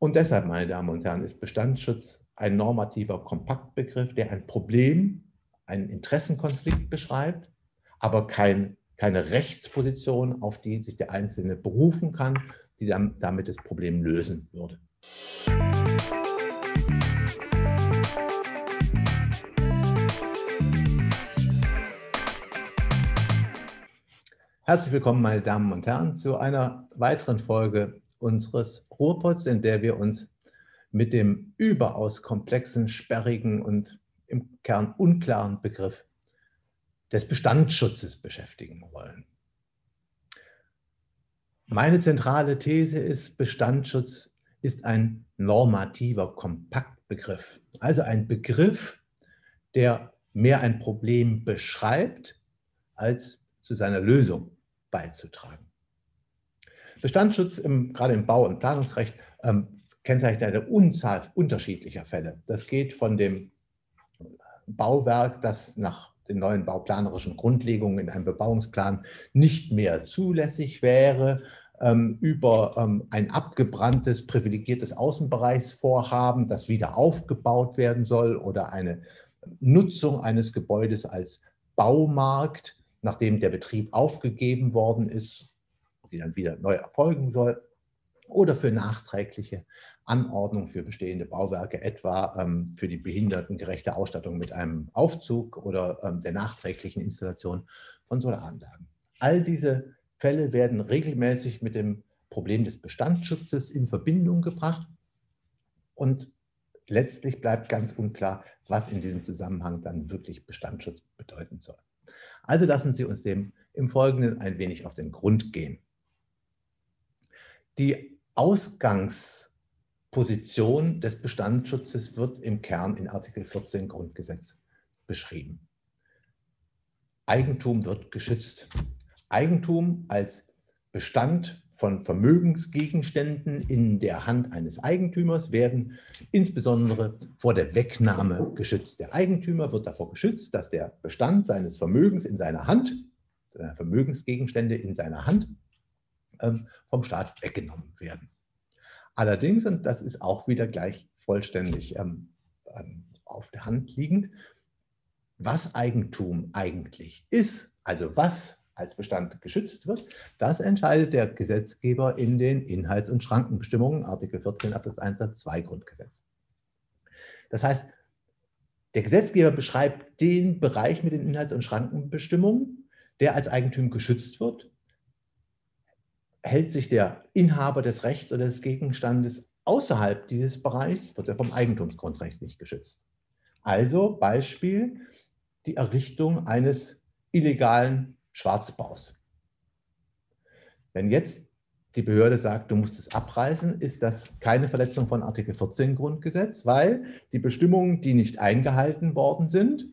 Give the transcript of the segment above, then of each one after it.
Und deshalb, meine Damen und Herren, ist Bestandsschutz ein normativer Kompaktbegriff, der ein Problem, einen Interessenkonflikt beschreibt, aber kein, keine Rechtsposition, auf die sich der Einzelne berufen kann, die dann, damit das Problem lösen würde. Herzlich willkommen, meine Damen und Herren, zu einer weiteren Folge unseres Ruhrpots, in der wir uns mit dem überaus komplexen, sperrigen und im Kern unklaren Begriff des Bestandsschutzes beschäftigen wollen. Meine zentrale These ist, Bestandsschutz ist ein normativer Kompaktbegriff, also ein Begriff, der mehr ein Problem beschreibt, als zu seiner Lösung beizutragen. Bestandsschutz im, gerade im Bau- und Planungsrecht ähm, kennzeichnet eine Unzahl unterschiedlicher Fälle. Das geht von dem Bauwerk, das nach den neuen bauplanerischen Grundlegungen in einem Bebauungsplan nicht mehr zulässig wäre, ähm, über ähm, ein abgebranntes, privilegiertes Außenbereichsvorhaben, das wieder aufgebaut werden soll, oder eine Nutzung eines Gebäudes als Baumarkt, nachdem der Betrieb aufgegeben worden ist die dann wieder neu erfolgen soll, oder für nachträgliche Anordnung für bestehende Bauwerke, etwa ähm, für die behindertengerechte Ausstattung mit einem Aufzug oder ähm, der nachträglichen Installation von Solaranlagen. All diese Fälle werden regelmäßig mit dem Problem des Bestandsschutzes in Verbindung gebracht und letztlich bleibt ganz unklar, was in diesem Zusammenhang dann wirklich Bestandsschutz bedeuten soll. Also lassen Sie uns dem im Folgenden ein wenig auf den Grund gehen. Die Ausgangsposition des Bestandsschutzes wird im Kern in Artikel 14 Grundgesetz beschrieben. Eigentum wird geschützt. Eigentum als Bestand von Vermögensgegenständen in der Hand eines Eigentümers werden insbesondere vor der Wegnahme geschützt. Der Eigentümer wird davor geschützt, dass der Bestand seines Vermögens in seiner Hand, Vermögensgegenstände in seiner Hand, vom Staat weggenommen werden. Allerdings, und das ist auch wieder gleich vollständig ähm, ähm, auf der Hand liegend, was Eigentum eigentlich ist, also was als Bestand geschützt wird, das entscheidet der Gesetzgeber in den Inhalts- und Schrankenbestimmungen, Artikel 14 Absatz 1 Satz 2 Grundgesetz. Das heißt, der Gesetzgeber beschreibt den Bereich mit den Inhalts- und Schrankenbestimmungen, der als Eigentum geschützt wird hält sich der Inhaber des Rechts oder des Gegenstandes außerhalb dieses Bereichs, wird er vom Eigentumsgrundrecht nicht geschützt. Also Beispiel die Errichtung eines illegalen Schwarzbaus. Wenn jetzt die Behörde sagt, du musst es abreißen, ist das keine Verletzung von Artikel 14 Grundgesetz, weil die Bestimmungen, die nicht eingehalten worden sind,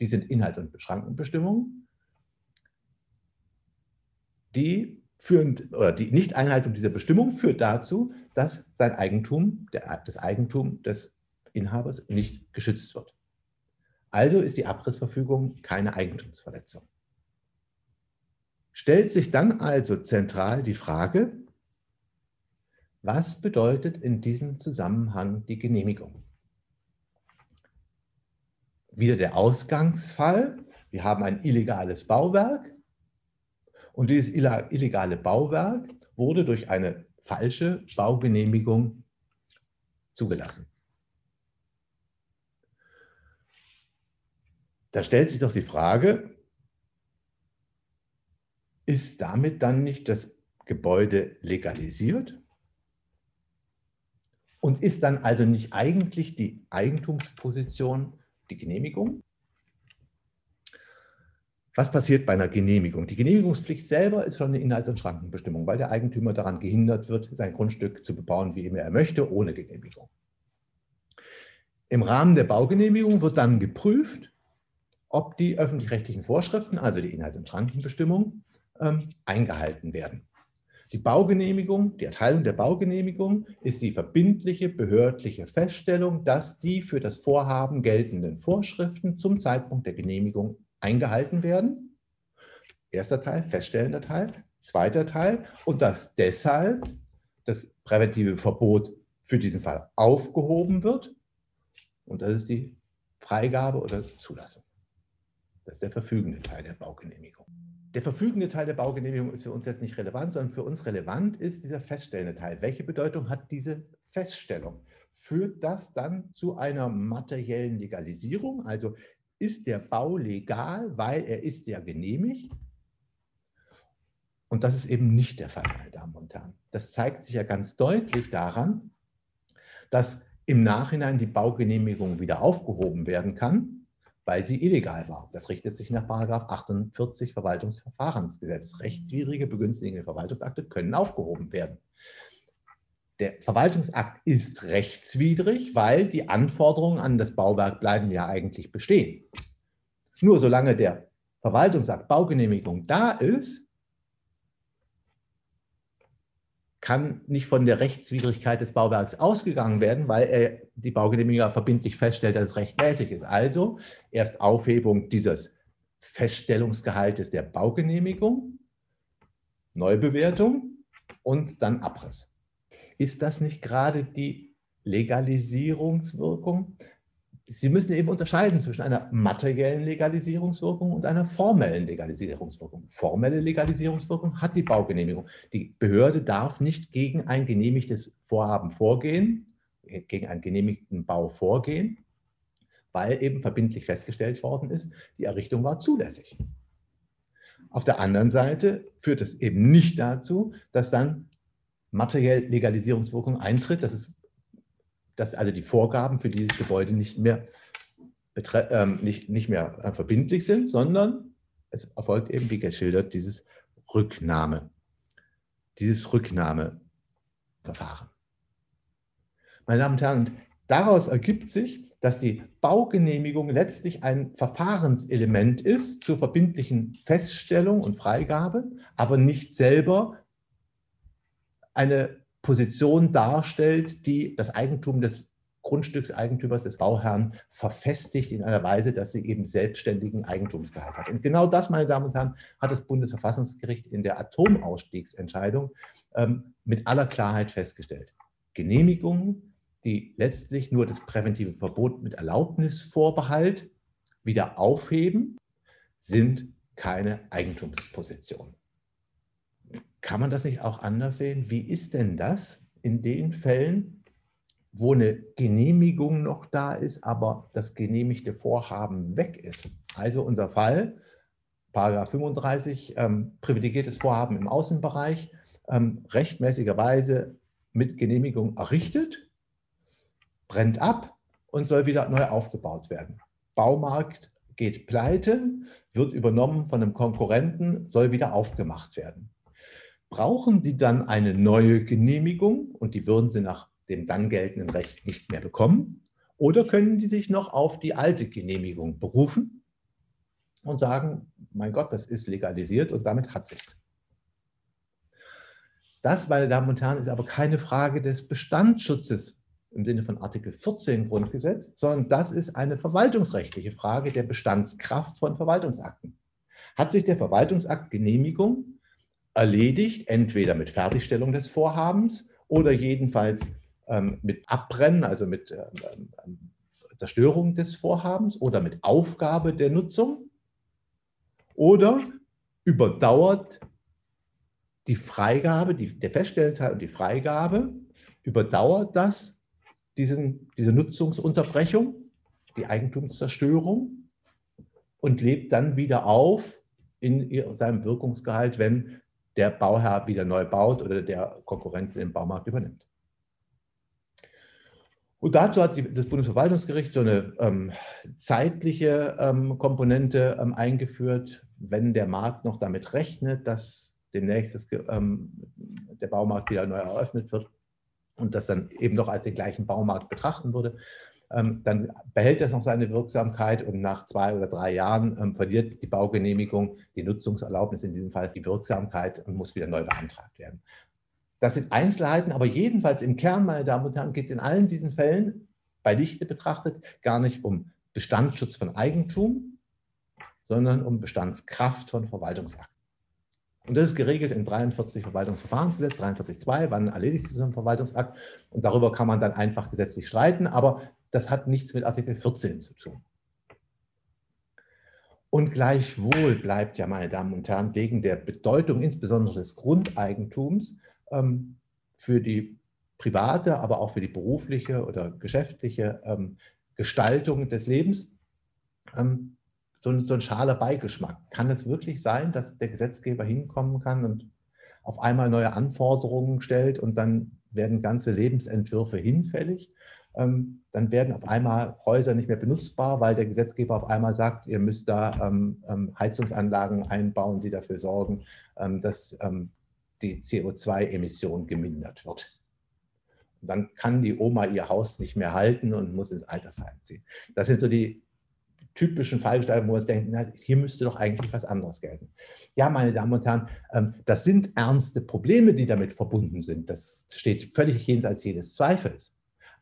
die sind Inhalts- und Beschrankenbestimmungen, die führen, oder die Nichteinhaltung dieser Bestimmung führt dazu, dass sein Eigentum, der, das Eigentum des Inhabers nicht geschützt wird. Also ist die Abrissverfügung keine Eigentumsverletzung. Stellt sich dann also zentral die Frage, was bedeutet in diesem Zusammenhang die Genehmigung? Wieder der Ausgangsfall. Wir haben ein illegales Bauwerk. Und dieses illegale Bauwerk wurde durch eine falsche Baugenehmigung zugelassen. Da stellt sich doch die Frage, ist damit dann nicht das Gebäude legalisiert? Und ist dann also nicht eigentlich die Eigentumsposition die Genehmigung? Was passiert bei einer Genehmigung? Die Genehmigungspflicht selber ist schon eine Inhalts- und Schrankenbestimmung, weil der Eigentümer daran gehindert wird, sein Grundstück zu bebauen, wie immer er möchte, ohne Genehmigung. Im Rahmen der Baugenehmigung wird dann geprüft, ob die öffentlich-rechtlichen Vorschriften, also die Inhalts- und Schrankenbestimmung, ähm, eingehalten werden. Die Baugenehmigung, die Erteilung der Baugenehmigung ist die verbindliche behördliche Feststellung, dass die für das Vorhaben geltenden Vorschriften zum Zeitpunkt der Genehmigung eingehalten werden. Erster Teil, feststellender Teil. Zweiter Teil. Und dass deshalb das präventive Verbot für diesen Fall aufgehoben wird. Und das ist die Freigabe oder Zulassung. Das ist der verfügende Teil der Baugenehmigung. Der verfügende Teil der Baugenehmigung ist für uns jetzt nicht relevant, sondern für uns relevant ist dieser feststellende Teil. Welche Bedeutung hat diese Feststellung? Führt das dann zu einer materiellen Legalisierung? Also ist der Bau legal, weil er ist ja genehmigt? Und das ist eben nicht der Fall, meine Damen und Herren. Das zeigt sich ja ganz deutlich daran, dass im Nachhinein die Baugenehmigung wieder aufgehoben werden kann, weil sie illegal war. Das richtet sich nach 48 Verwaltungsverfahrensgesetz. Rechtswidrige begünstigende Verwaltungsakte können aufgehoben werden. Der Verwaltungsakt ist rechtswidrig, weil die Anforderungen an das Bauwerk bleiben ja eigentlich bestehen. Nur solange der Verwaltungsakt Baugenehmigung da ist, kann nicht von der Rechtswidrigkeit des Bauwerks ausgegangen werden, weil er die Baugenehmigung verbindlich feststellt, dass es rechtmäßig ist. Also erst Aufhebung dieses Feststellungsgehaltes der Baugenehmigung, Neubewertung und dann Abriss. Ist das nicht gerade die Legalisierungswirkung? Sie müssen eben unterscheiden zwischen einer materiellen Legalisierungswirkung und einer formellen Legalisierungswirkung. Formelle Legalisierungswirkung hat die Baugenehmigung. Die Behörde darf nicht gegen ein genehmigtes Vorhaben vorgehen, gegen einen genehmigten Bau vorgehen, weil eben verbindlich festgestellt worden ist, die Errichtung war zulässig. Auf der anderen Seite führt es eben nicht dazu, dass dann materiell Legalisierungswirkung eintritt. Das ist dass also die Vorgaben für dieses Gebäude nicht mehr, äh, nicht, nicht mehr äh, verbindlich sind, sondern es erfolgt eben, wie geschildert, dieses Rücknahme, dieses Rücknahmeverfahren. Meine Damen und Herren, daraus ergibt sich, dass die Baugenehmigung letztlich ein Verfahrenselement ist zur verbindlichen Feststellung und Freigabe, aber nicht selber eine Position darstellt, die das Eigentum des Grundstückseigentümers, des Bauherrn verfestigt in einer Weise, dass sie eben selbstständigen Eigentumsgehalt hat. Und genau das, meine Damen und Herren, hat das Bundesverfassungsgericht in der Atomausstiegsentscheidung ähm, mit aller Klarheit festgestellt. Genehmigungen, die letztlich nur das präventive Verbot mit Erlaubnisvorbehalt wieder aufheben, sind keine Eigentumsposition. Kann man das nicht auch anders sehen? Wie ist denn das in den Fällen, wo eine Genehmigung noch da ist, aber das genehmigte Vorhaben weg ist? Also unser Fall, Paragraph 35, ähm, privilegiertes Vorhaben im Außenbereich, ähm, rechtmäßigerweise mit Genehmigung errichtet, brennt ab und soll wieder neu aufgebaut werden. Baumarkt geht pleite, wird übernommen von einem Konkurrenten, soll wieder aufgemacht werden brauchen die dann eine neue Genehmigung und die würden sie nach dem dann geltenden Recht nicht mehr bekommen? Oder können die sich noch auf die alte Genehmigung berufen und sagen, mein Gott, das ist legalisiert und damit hat sich's. Das, meine Damen und Herren, ist aber keine Frage des Bestandsschutzes im Sinne von Artikel 14 Grundgesetz, sondern das ist eine verwaltungsrechtliche Frage der Bestandskraft von Verwaltungsakten. Hat sich der Verwaltungsakt Genehmigung erledigt, entweder mit Fertigstellung des Vorhabens oder jedenfalls ähm, mit Abbrennen, also mit ähm, ähm, Zerstörung des Vorhabens oder mit Aufgabe der Nutzung oder überdauert die Freigabe, die, der Feststellteil und die Freigabe, überdauert das diesen, diese Nutzungsunterbrechung, die Eigentumszerstörung und lebt dann wieder auf in seinem Wirkungsgehalt, wenn der Bauherr wieder neu baut oder der Konkurrent den Baumarkt übernimmt. Und dazu hat das Bundesverwaltungsgericht so eine ähm, zeitliche ähm, Komponente ähm, eingeführt, wenn der Markt noch damit rechnet, dass demnächst das, ähm, der Baumarkt wieder neu eröffnet wird und das dann eben noch als den gleichen Baumarkt betrachten würde, dann behält das noch seine Wirksamkeit und nach zwei oder drei Jahren ähm, verliert die Baugenehmigung, die Nutzungserlaubnis in diesem Fall, die Wirksamkeit und muss wieder neu beantragt werden. Das sind Einzelheiten, aber jedenfalls im Kern, meine Damen und Herren, geht es in allen diesen Fällen, bei Dichte betrachtet, gar nicht um Bestandsschutz von Eigentum, sondern um Bestandskraft von Verwaltungsakten. Und das ist geregelt in 43 Verwaltungsverfahrensgesetz, 43.2, wann erledigt sich so ein Verwaltungsakt. Und darüber kann man dann einfach gesetzlich streiten, aber das hat nichts mit Artikel 14 zu tun. Und gleichwohl bleibt ja, meine Damen und Herren, wegen der Bedeutung insbesondere des Grundeigentums ähm, für die private, aber auch für die berufliche oder geschäftliche ähm, Gestaltung des Lebens ähm, so, ein, so ein schaler Beigeschmack. Kann es wirklich sein, dass der Gesetzgeber hinkommen kann und auf einmal neue Anforderungen stellt und dann werden ganze Lebensentwürfe hinfällig? Ähm, dann werden auf einmal Häuser nicht mehr benutzbar, weil der Gesetzgeber auf einmal sagt, ihr müsst da ähm, ähm, Heizungsanlagen einbauen, die dafür sorgen, dass die CO2-Emission gemindert wird. Und dann kann die Oma ihr Haus nicht mehr halten und muss ins Altersheim ziehen. Das sind so die typischen Fallgestaltungen, wo man denkt, na, hier müsste doch eigentlich was anderes gelten. Ja, meine Damen und Herren, das sind ernste Probleme, die damit verbunden sind. Das steht völlig jenseits jedes Zweifels.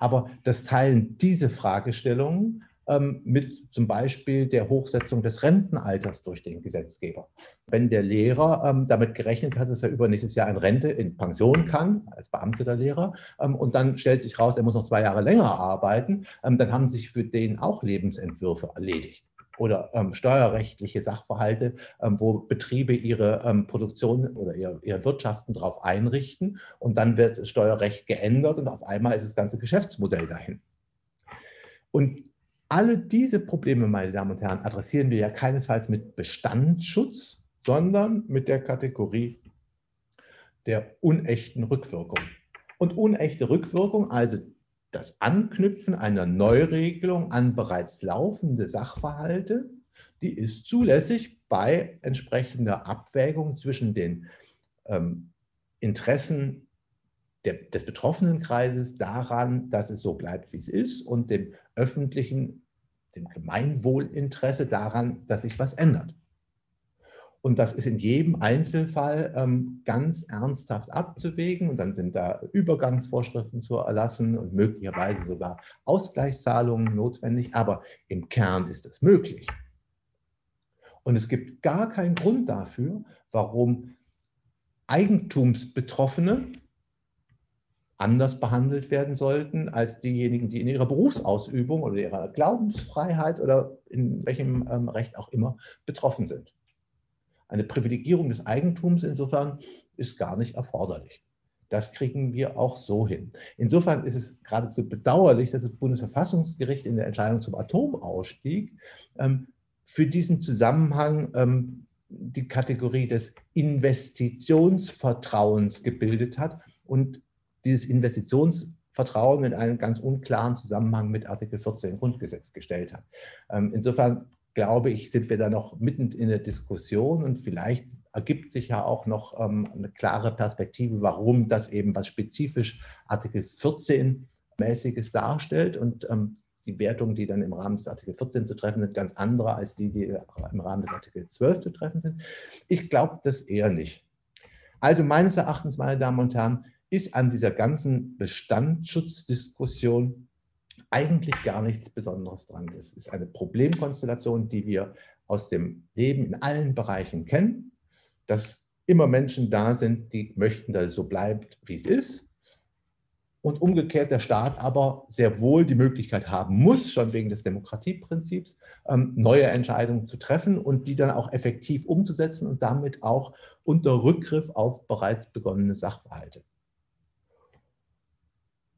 Aber das teilen diese Fragestellungen ähm, mit zum Beispiel der Hochsetzung des Rentenalters durch den Gesetzgeber. Wenn der Lehrer ähm, damit gerechnet hat, dass er übernächstes Jahr in Rente, in Pension kann, als Beamter Lehrer, ähm, und dann stellt sich raus, er muss noch zwei Jahre länger arbeiten, ähm, dann haben sich für den auch Lebensentwürfe erledigt oder ähm, steuerrechtliche Sachverhalte, ähm, wo Betriebe ihre ähm, Produktion oder ihre, ihre Wirtschaften darauf einrichten und dann wird das Steuerrecht geändert und auf einmal ist das ganze Geschäftsmodell dahin. Und alle diese Probleme, meine Damen und Herren, adressieren wir ja keinesfalls mit Bestandsschutz, sondern mit der Kategorie der unechten Rückwirkung. Und unechte Rückwirkung, also das Anknüpfen einer Neuregelung an bereits laufende Sachverhalte, die ist zulässig bei entsprechender Abwägung zwischen den ähm, Interessen der, des betroffenen Kreises daran, dass es so bleibt, wie es ist, und dem öffentlichen, dem Gemeinwohlinteresse daran, dass sich was ändert. Und das ist in jedem Einzelfall ähm, ganz ernsthaft abzuwägen. Und dann sind da Übergangsvorschriften zu erlassen und möglicherweise sogar Ausgleichszahlungen notwendig. Aber im Kern ist es möglich. Und es gibt gar keinen Grund dafür, warum Eigentumsbetroffene anders behandelt werden sollten als diejenigen, die in ihrer Berufsausübung oder ihrer Glaubensfreiheit oder in welchem ähm, Recht auch immer betroffen sind. Eine Privilegierung des Eigentums insofern ist gar nicht erforderlich. Das kriegen wir auch so hin. Insofern ist es geradezu bedauerlich, dass das Bundesverfassungsgericht in der Entscheidung zum Atomausstieg ähm, für diesen Zusammenhang ähm, die Kategorie des Investitionsvertrauens gebildet hat und dieses Investitionsvertrauen in einen ganz unklaren Zusammenhang mit Artikel 14 Grundgesetz gestellt hat. Ähm, insofern glaube ich, sind wir da noch mitten in der Diskussion und vielleicht ergibt sich ja auch noch ähm, eine klare Perspektive, warum das eben was spezifisch Artikel 14 mäßiges darstellt und ähm, die Wertungen, die dann im Rahmen des Artikel 14 zu treffen sind, ganz andere als die, die im Rahmen des Artikel 12 zu treffen sind. Ich glaube das eher nicht. Also meines Erachtens, meine Damen und Herren, ist an dieser ganzen Bestandsschutzdiskussion eigentlich gar nichts Besonderes dran. Es ist eine Problemkonstellation, die wir aus dem Leben in allen Bereichen kennen, dass immer Menschen da sind, die möchten, dass es so bleibt, wie es ist. Und umgekehrt der Staat aber sehr wohl die Möglichkeit haben muss, schon wegen des Demokratieprinzips, ähm, neue Entscheidungen zu treffen und die dann auch effektiv umzusetzen und damit auch unter Rückgriff auf bereits begonnene Sachverhalte.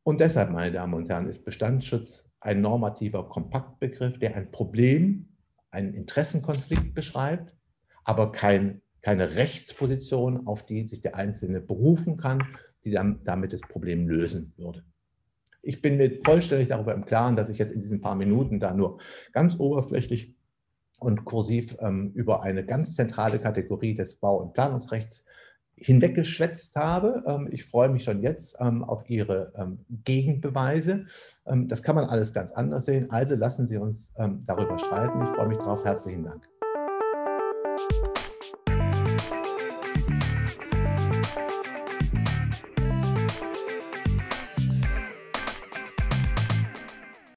Und deshalb, meine Damen und Herren, ist Bestandsschutz ein normativer Kompaktbegriff, der ein Problem, einen Interessenkonflikt beschreibt, aber kein, keine Rechtsposition, auf die sich der Einzelne berufen kann, die dann damit das Problem lösen würde. Ich bin mir vollständig darüber im Klaren, dass ich jetzt in diesen paar Minuten da nur ganz oberflächlich und kursiv ähm, über eine ganz zentrale Kategorie des Bau- und Planungsrechts hinweggeschwätzt habe. Ähm, ich freue mich schon jetzt ähm, auf Ihre ähm, Gegenbeweise. Das kann man alles ganz anders sehen. Also lassen Sie uns darüber streiten. Ich freue mich darauf. Herzlichen Dank.